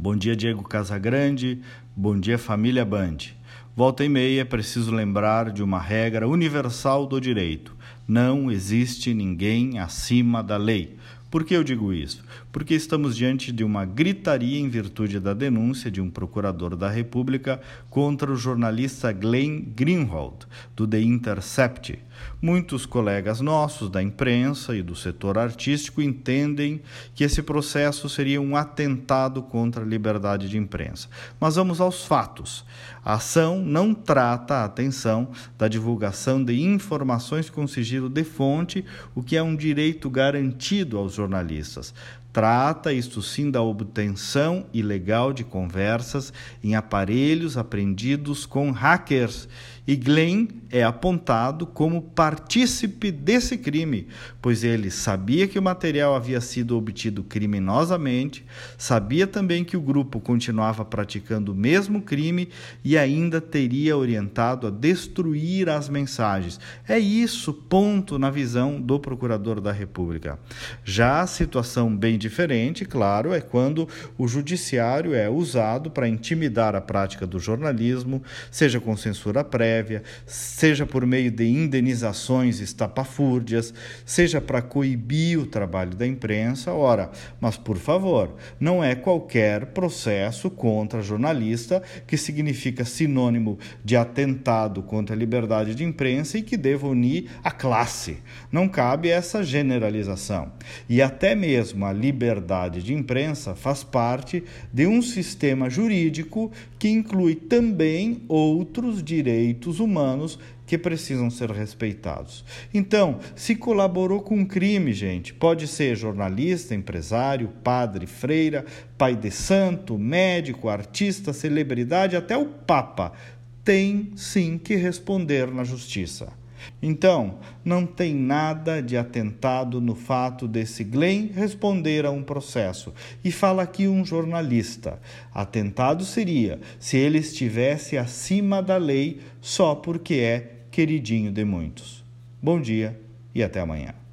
Bom dia, Diego Casagrande. Bom dia, família Band. Volta e meia é preciso lembrar de uma regra universal do direito: não existe ninguém acima da lei. Por que eu digo isso? Porque estamos diante de uma gritaria em virtude da denúncia de um procurador da República contra o jornalista Glenn Greenwald, do The Intercept. Muitos colegas nossos da imprensa e do setor artístico entendem que esse processo seria um atentado contra a liberdade de imprensa. Mas vamos aos fatos. A ação não trata a atenção da divulgação de informações com sigilo de fonte, o que é um direito garantido aos jornalistas. Trata, isto sim, da obtenção ilegal de conversas em aparelhos apreendidos com hackers. E Glenn é apontado como partícipe desse crime, pois ele sabia que o material havia sido obtido criminosamente, sabia também que o grupo continuava praticando o mesmo crime e ainda teria orientado a destruir as mensagens. É isso, ponto, na visão do procurador da República. Já a situação bem diferente, claro, é quando o judiciário é usado para intimidar a prática do jornalismo, seja com censura prévia, seja por meio de indenizações estapafúrdias, seja para coibir o trabalho da imprensa. Ora, mas por favor, não é qualquer processo contra jornalista que significa sinônimo de atentado contra a liberdade de imprensa e que deva unir a classe. Não cabe essa generalização. E até mesmo a liberdade de imprensa faz parte de um sistema jurídico que inclui também outros direitos humanos que precisam ser respeitados. Então, se colaborou com um crime, gente, pode ser jornalista, empresário, padre, freira, pai de santo, médico, artista, celebridade, até o Papa, tem sim que responder na justiça. Então, não tem nada de atentado no fato desse Glenn responder a um processo. E fala aqui um jornalista: atentado seria se ele estivesse acima da lei só porque é queridinho de muitos. Bom dia e até amanhã.